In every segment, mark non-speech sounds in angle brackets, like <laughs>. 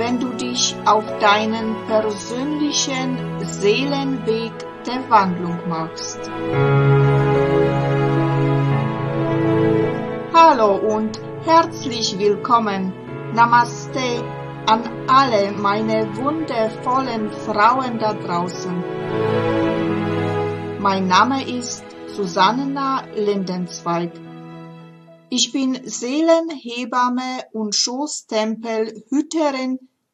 wenn du dich auf deinen persönlichen Seelenweg der Wandlung machst. Hallo und herzlich willkommen. Namaste an alle meine wundervollen Frauen da draußen. Mein Name ist Susanna Lindenzweig. Ich bin Seelenhebamme und Schoßtempelhüterin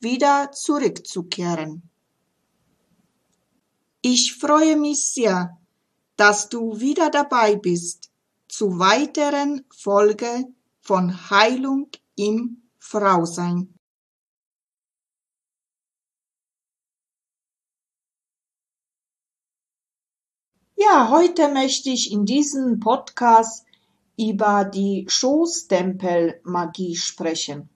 wieder zurückzukehren. Ich freue mich sehr, dass du wieder dabei bist zu weiteren Folge von Heilung im Frausein. Ja, heute möchte ich in diesem Podcast über die Schoßtempelmagie sprechen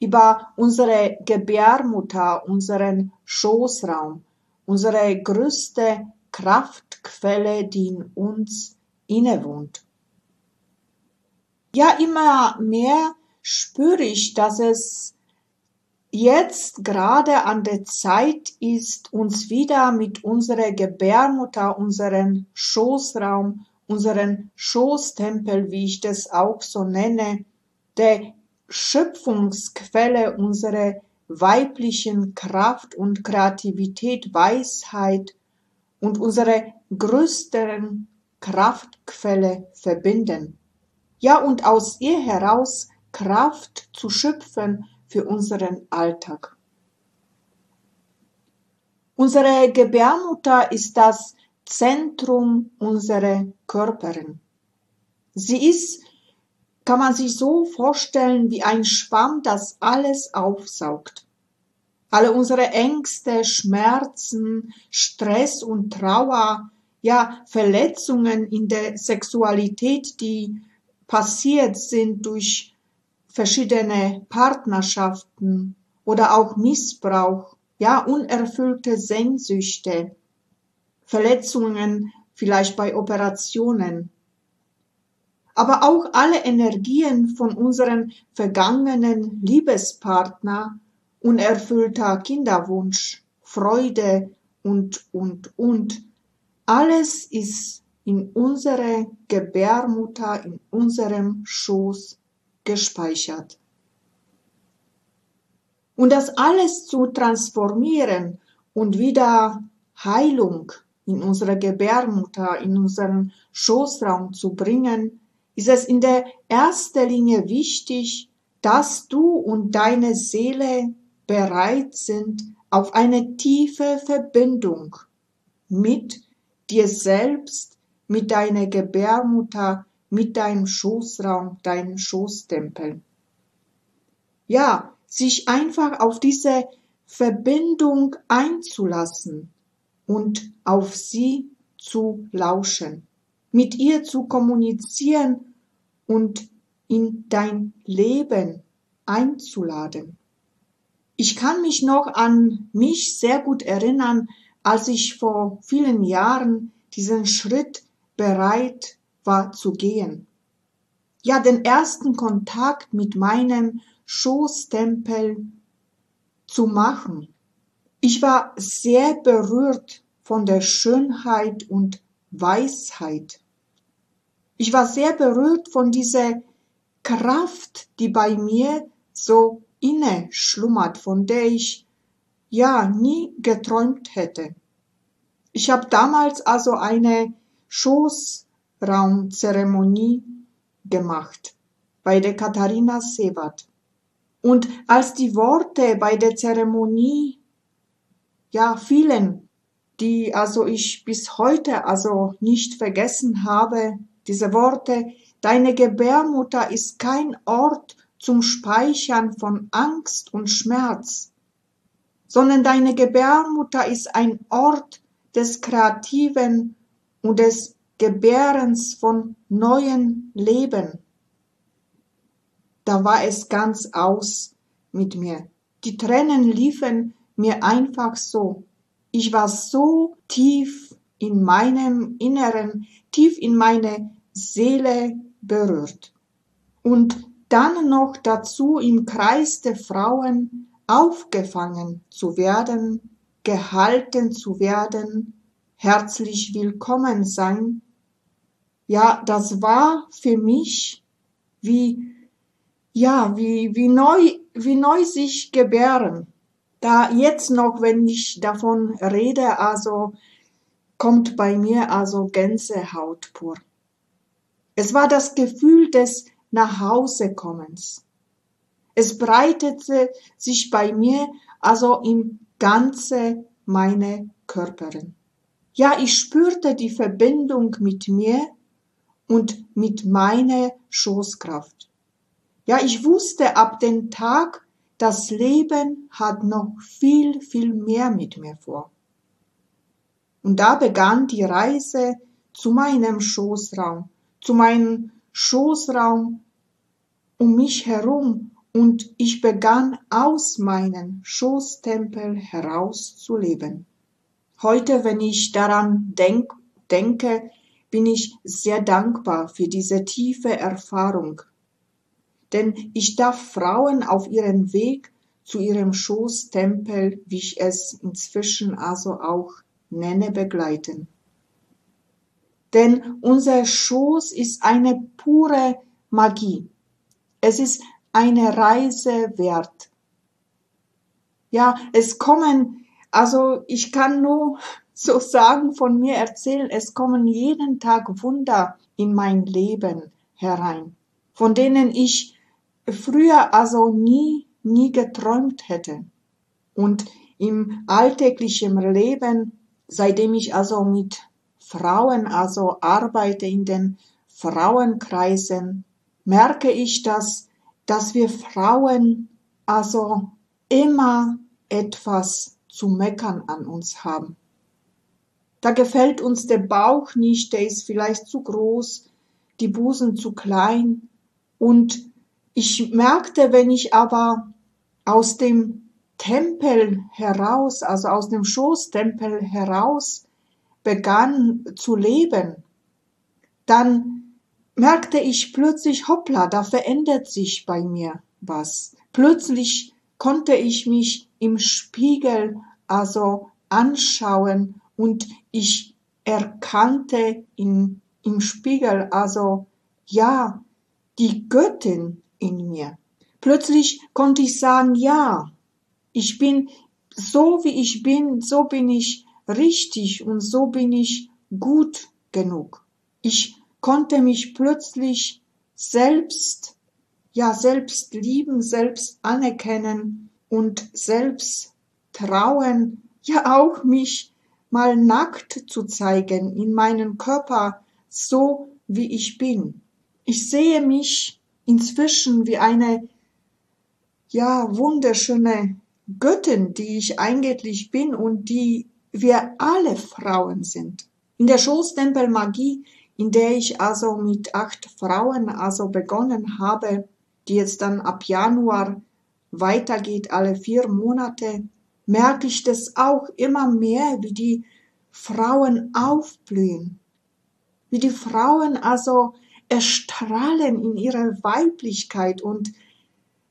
über unsere Gebärmutter, unseren Schoßraum, unsere größte Kraftquelle, die in uns innewohnt. Ja, immer mehr spüre ich, dass es jetzt gerade an der Zeit ist, uns wieder mit unserer Gebärmutter, unseren Schoßraum, unseren Schoßtempel, wie ich das auch so nenne, der Schöpfungsquelle unserer weiblichen Kraft und Kreativität, Weisheit und unsere größten Kraftquelle verbinden. Ja, und aus ihr heraus Kraft zu schöpfen für unseren Alltag. Unsere Gebärmutter ist das Zentrum unserer Körperin. Sie ist kann man sich so vorstellen wie ein Schwamm, das alles aufsaugt. Alle unsere Ängste, Schmerzen, Stress und Trauer, ja Verletzungen in der Sexualität, die passiert sind durch verschiedene Partnerschaften oder auch Missbrauch, ja unerfüllte Sehnsüchte, Verletzungen vielleicht bei Operationen, aber auch alle Energien von unseren vergangenen Liebespartner, unerfüllter Kinderwunsch, Freude und, und, und. Alles ist in unserer Gebärmutter, in unserem Schoß gespeichert. Und das alles zu transformieren und wieder Heilung in unsere Gebärmutter, in unseren Schoßraum zu bringen, ist es in der erster Linie wichtig, dass du und deine Seele bereit sind auf eine tiefe Verbindung mit dir selbst, mit deiner Gebärmutter, mit deinem Schoßraum, deinem Schoßtempel. Ja, sich einfach auf diese Verbindung einzulassen und auf sie zu lauschen mit ihr zu kommunizieren und in dein Leben einzuladen. Ich kann mich noch an mich sehr gut erinnern, als ich vor vielen Jahren diesen Schritt bereit war zu gehen. Ja, den ersten Kontakt mit meinem Schoßtempel zu machen. Ich war sehr berührt von der Schönheit und Weisheit ich war sehr berührt von dieser Kraft, die bei mir so inne schlummert, von der ich ja nie geträumt hätte. Ich habe damals also eine Schoßraumzeremonie gemacht bei der Katharina Sewat. Und als die Worte bei der Zeremonie ja fielen, die also ich bis heute also nicht vergessen habe, diese Worte, deine Gebärmutter ist kein Ort zum Speichern von Angst und Schmerz, sondern deine Gebärmutter ist ein Ort des Kreativen und des Gebärens von neuen Leben. Da war es ganz aus mit mir. Die Tränen liefen mir einfach so. Ich war so tief in meinem Inneren, tief in meine Seele berührt. Und dann noch dazu im Kreis der Frauen aufgefangen zu werden, gehalten zu werden, herzlich willkommen sein. Ja, das war für mich wie, ja, wie, wie neu, wie neu sich gebären. Da jetzt noch, wenn ich davon rede, also kommt bei mir also Gänsehaut pur. Es war das Gefühl des Nachhausekommens. Es breitete sich bei mir also im ganze meine Körperin. Ja, ich spürte die Verbindung mit mir und mit meiner Schoßkraft. Ja, ich wusste ab dem Tag, das Leben hat noch viel, viel mehr mit mir vor. Und da begann die Reise zu meinem Schoßraum, zu meinem Schoßraum um mich herum und ich begann aus meinem Schoßtempel heraus zu leben. Heute, wenn ich daran denk, denke, bin ich sehr dankbar für diese tiefe Erfahrung. Denn ich darf Frauen auf ihrem Weg zu ihrem Schoßtempel, wie ich es inzwischen also auch nenne, begleiten. Denn unser Schoß ist eine pure Magie. Es ist eine Reise wert. Ja, es kommen, also ich kann nur <laughs> so sagen, von mir erzählen, es kommen jeden Tag Wunder in mein Leben herein, von denen ich früher also nie, nie geträumt hätte. Und im alltäglichen Leben, seitdem ich also mit Frauen also arbeite in den Frauenkreisen, merke ich, dass dass wir Frauen also immer etwas zu meckern an uns haben. Da gefällt uns der Bauch nicht, der ist vielleicht zu groß, die Busen zu klein. Und ich merkte, wenn ich aber aus dem Tempel heraus, also aus dem Schoßtempel heraus begann zu leben, dann merkte ich plötzlich, hoppla, da verändert sich bei mir was. Plötzlich konnte ich mich im Spiegel also anschauen und ich erkannte in, im Spiegel also, ja, die Göttin in mir. Plötzlich konnte ich sagen, ja, ich bin so wie ich bin, so bin ich richtig und so bin ich gut genug. Ich konnte mich plötzlich selbst, ja, selbst lieben, selbst anerkennen und selbst trauen, ja auch mich mal nackt zu zeigen in meinen Körper, so wie ich bin. Ich sehe mich inzwischen wie eine, ja, wunderschöne Göttin, die ich eigentlich bin und die wir alle Frauen sind. In der Schoßtempelmagie in der ich also mit acht Frauen also begonnen habe, die jetzt dann ab Januar weitergeht, alle vier Monate, merke ich das auch immer mehr, wie die Frauen aufblühen, wie die Frauen also erstrahlen in ihrer Weiblichkeit und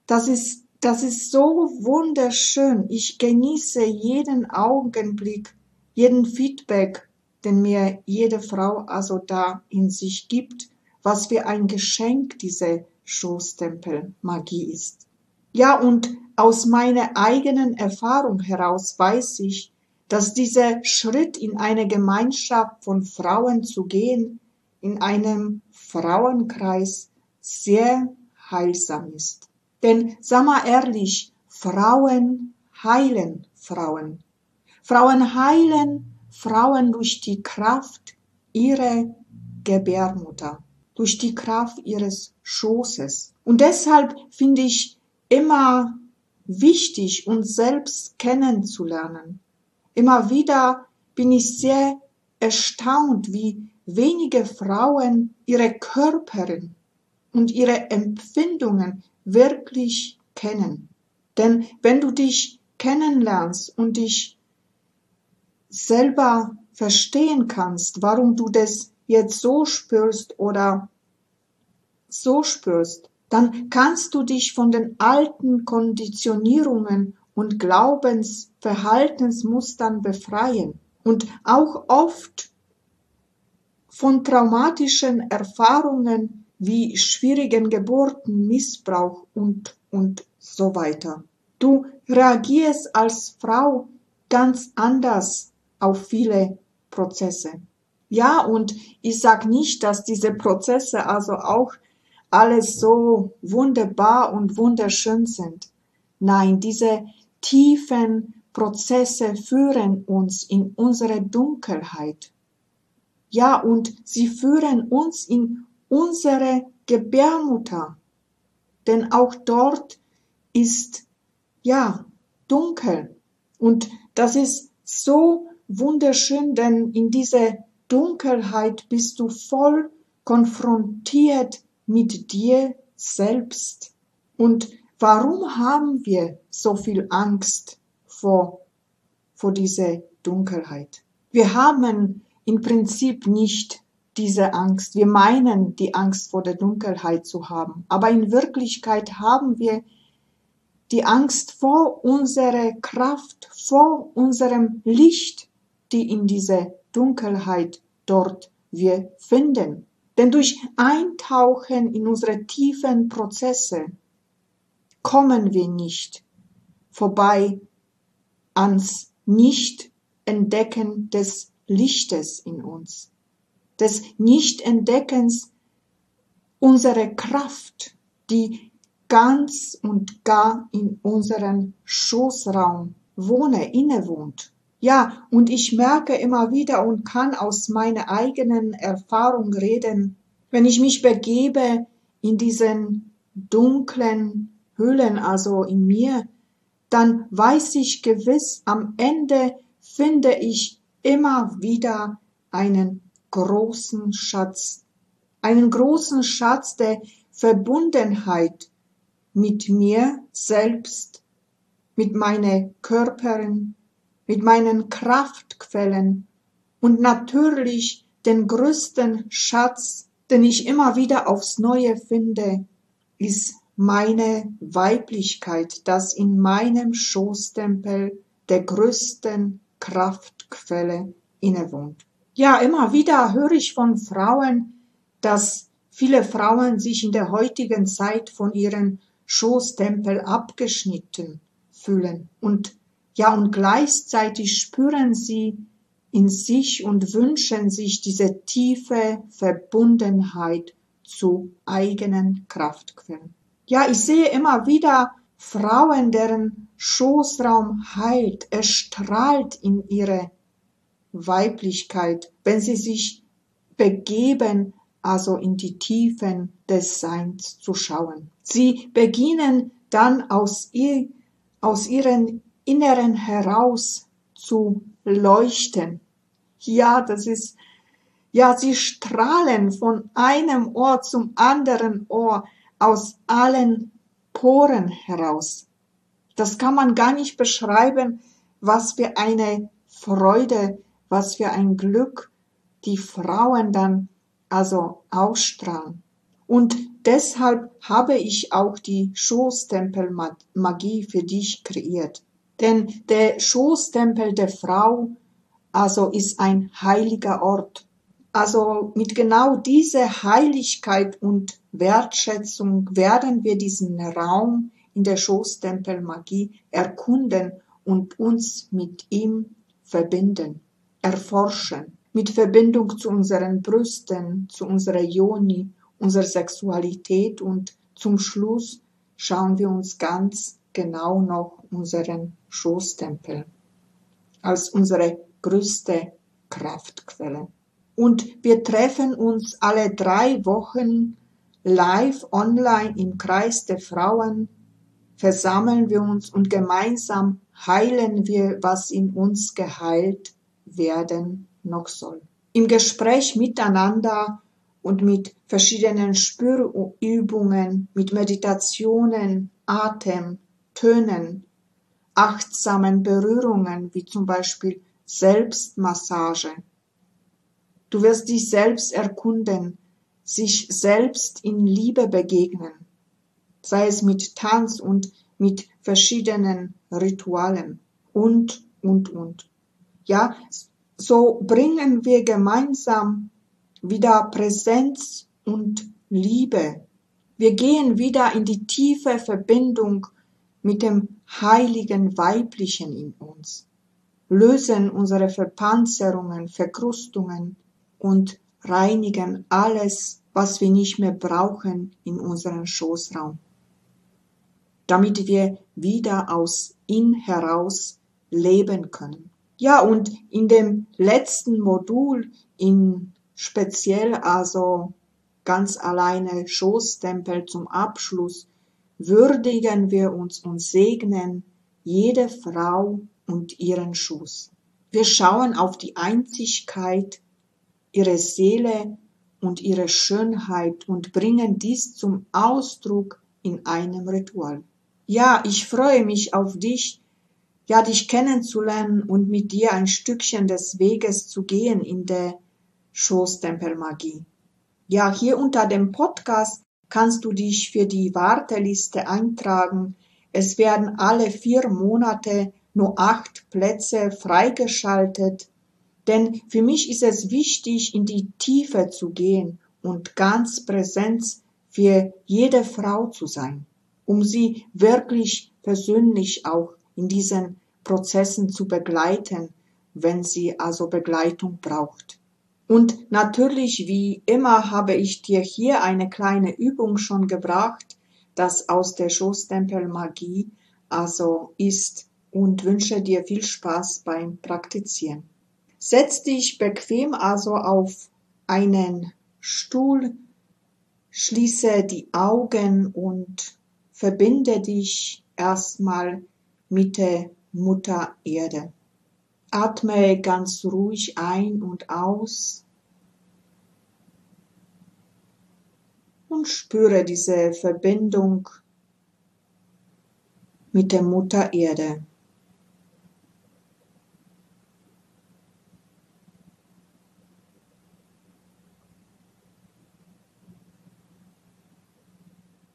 das ist, das ist so wunderschön. Ich genieße jeden Augenblick, jeden Feedback den mir jede Frau also da in sich gibt, was für ein Geschenk diese Schoßtempelmagie ist. Ja, und aus meiner eigenen Erfahrung heraus weiß ich, dass dieser Schritt in eine Gemeinschaft von Frauen zu gehen, in einem Frauenkreis sehr heilsam ist. Denn sag mal ehrlich, Frauen heilen Frauen. Frauen heilen Frauen durch die Kraft ihrer Gebärmutter, durch die Kraft ihres Schoßes. Und deshalb finde ich immer wichtig, uns selbst kennenzulernen. Immer wieder bin ich sehr erstaunt, wie wenige Frauen ihre Körperin und ihre Empfindungen wirklich kennen. Denn wenn du dich kennenlernst und dich selber verstehen kannst, warum du das jetzt so spürst oder so spürst, dann kannst du dich von den alten Konditionierungen und Glaubensverhaltensmustern befreien und auch oft von traumatischen Erfahrungen wie schwierigen Geburten, Missbrauch und, und so weiter. Du reagierst als Frau ganz anders auf viele Prozesse. Ja, und ich sag nicht, dass diese Prozesse also auch alles so wunderbar und wunderschön sind. Nein, diese tiefen Prozesse führen uns in unsere Dunkelheit. Ja, und sie führen uns in unsere Gebärmutter. Denn auch dort ist, ja, dunkel. Und das ist so wunderschön, denn in dieser Dunkelheit bist du voll konfrontiert mit dir selbst. Und warum haben wir so viel Angst vor, vor dieser Dunkelheit? Wir haben im Prinzip nicht diese Angst. Wir meinen, die Angst vor der Dunkelheit zu haben. Aber in Wirklichkeit haben wir die Angst vor unserer Kraft, vor unserem Licht, die in dieser Dunkelheit dort wir finden. Denn durch Eintauchen in unsere tiefen Prozesse kommen wir nicht vorbei ans Nicht-Entdecken des Lichtes in uns, des Nicht-Entdeckens unserer Kraft, die ganz und gar in unserem Schoßraum wohne, innewohnt. Ja, und ich merke immer wieder und kann aus meiner eigenen Erfahrung reden, wenn ich mich begebe in diesen dunklen Höhlen, also in mir, dann weiß ich gewiss, am Ende finde ich immer wieder einen großen Schatz, einen großen Schatz der Verbundenheit mit mir selbst, mit meiner Körperin, mit meinen Kraftquellen und natürlich den größten Schatz, den ich immer wieder aufs Neue finde, ist meine Weiblichkeit, das in meinem Schoßtempel der größten Kraftquelle innewohnt. Ja, immer wieder höre ich von Frauen, dass viele Frauen sich in der heutigen Zeit von ihren Schoßtempel abgeschnitten fühlen und ja, und gleichzeitig spüren sie in sich und wünschen sich diese tiefe Verbundenheit zu eigenen Kraftquellen. Ja, ich sehe immer wieder Frauen, deren Schoßraum heilt, erstrahlt in ihre Weiblichkeit, wenn sie sich begeben, also in die Tiefen des Seins zu schauen. Sie beginnen dann aus, ihr, aus ihren Inneren heraus zu leuchten. Ja, das ist, ja, sie strahlen von einem Ohr zum anderen Ohr aus allen Poren heraus. Das kann man gar nicht beschreiben, was für eine Freude, was für ein Glück die Frauen dann also ausstrahlen. Und deshalb habe ich auch die Schoßtempelmagie für dich kreiert. Denn der Schoßtempel der Frau also ist ein heiliger Ort. Also mit genau dieser Heiligkeit und Wertschätzung werden wir diesen Raum in der Schoßtempelmagie erkunden und uns mit ihm verbinden, erforschen, mit Verbindung zu unseren Brüsten, zu unserer Joni, unserer Sexualität und zum Schluss schauen wir uns ganz genau noch unseren Schoßtempel als unsere größte Kraftquelle. Und wir treffen uns alle drei Wochen live online im Kreis der Frauen, versammeln wir uns und gemeinsam heilen wir, was in uns geheilt werden noch soll. Im Gespräch miteinander und mit verschiedenen Spürübungen, mit Meditationen, Atem, Tönen, achtsamen Berührungen, wie zum Beispiel Selbstmassage. Du wirst dich selbst erkunden, sich selbst in Liebe begegnen, sei es mit Tanz und mit verschiedenen Ritualen und, und, und. Ja, so bringen wir gemeinsam wieder Präsenz und Liebe. Wir gehen wieder in die tiefe Verbindung mit dem heiligen Weiblichen in uns, lösen unsere Verpanzerungen, Verkrustungen und reinigen alles, was wir nicht mehr brauchen in unserem Schoßraum, damit wir wieder aus ihn heraus leben können. Ja, und in dem letzten Modul, in speziell also ganz alleine Schoßtempel zum Abschluss, würdigen wir uns und segnen jede Frau und ihren Schuss. Wir schauen auf die Einzigkeit, ihre Seele und ihre Schönheit und bringen dies zum Ausdruck in einem Ritual. Ja, ich freue mich auf dich, ja, dich kennenzulernen und mit dir ein Stückchen des Weges zu gehen in der Schoßtempelmagie. Ja, hier unter dem Podcast kannst du dich für die Warteliste eintragen. Es werden alle vier Monate nur acht Plätze freigeschaltet. Denn für mich ist es wichtig, in die Tiefe zu gehen und ganz Präsenz für jede Frau zu sein, um sie wirklich persönlich auch in diesen Prozessen zu begleiten, wenn sie also Begleitung braucht. Und natürlich, wie immer, habe ich dir hier eine kleine Übung schon gebracht, das aus der Schoßtempelmagie also ist und wünsche dir viel Spaß beim Praktizieren. Setz dich bequem also auf einen Stuhl, schließe die Augen und verbinde dich erstmal mit der Mutter Erde. Atme ganz ruhig ein und aus und spüre diese Verbindung mit der Mutter Erde.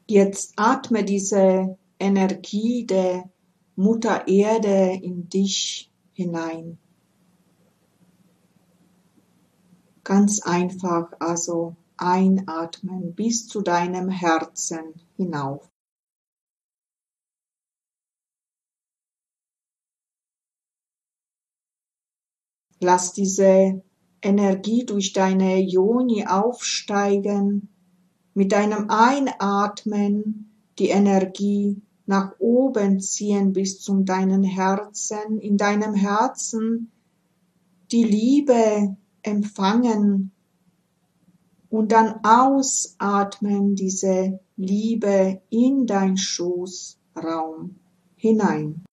Jetzt atme diese Energie der Mutter Erde in dich hinein. Ganz einfach also einatmen bis zu deinem Herzen hinauf. Lass diese Energie durch deine Joni aufsteigen, mit deinem Einatmen die Energie nach oben ziehen bis zu deinen Herzen, in deinem Herzen die Liebe empfangen und dann ausatmen diese Liebe in dein Schoßraum hinein.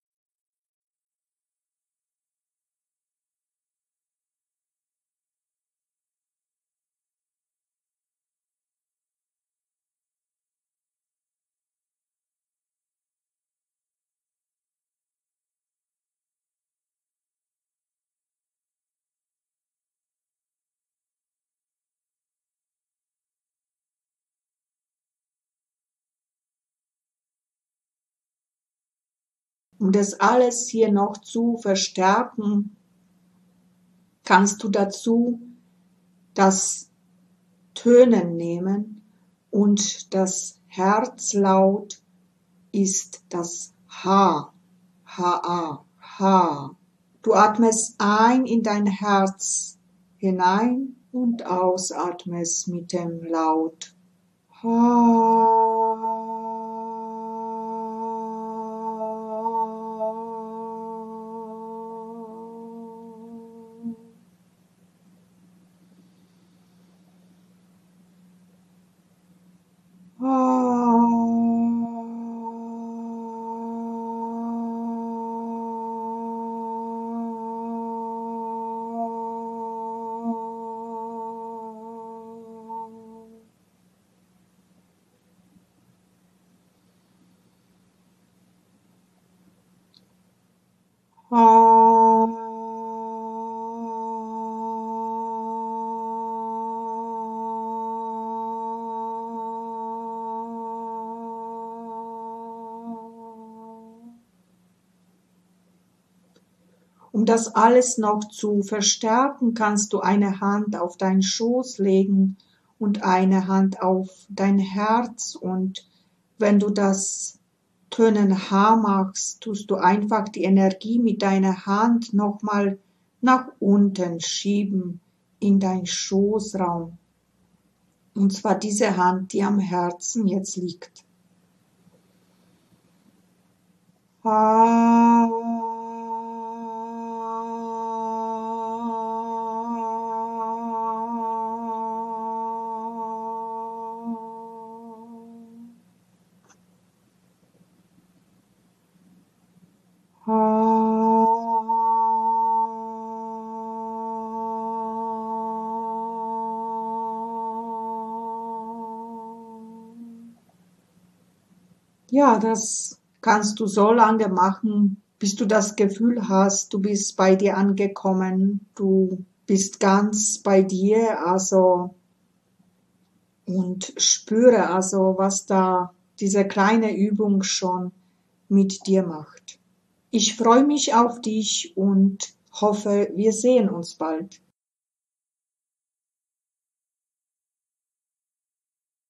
Um das alles hier noch zu verstärken, kannst du dazu das Tönen nehmen und das Herzlaut ist das H, H-A, H. Du atmest ein in dein Herz hinein und ausatmest mit dem Laut. Um das alles noch zu verstärken, kannst du eine Hand auf deinen Schoß legen und eine Hand auf dein Herz und wenn du das Tönen H machst, tust du einfach die Energie mit deiner Hand nochmal nach unten schieben in dein Schoßraum. Und zwar diese Hand, die am Herzen jetzt liegt. Ah. Ja, das kannst du so lange machen, bis du das Gefühl hast, du bist bei dir angekommen, du bist ganz bei dir, also und spüre also, was da diese kleine Übung schon mit dir macht. Ich freue mich auf dich und hoffe, wir sehen uns bald.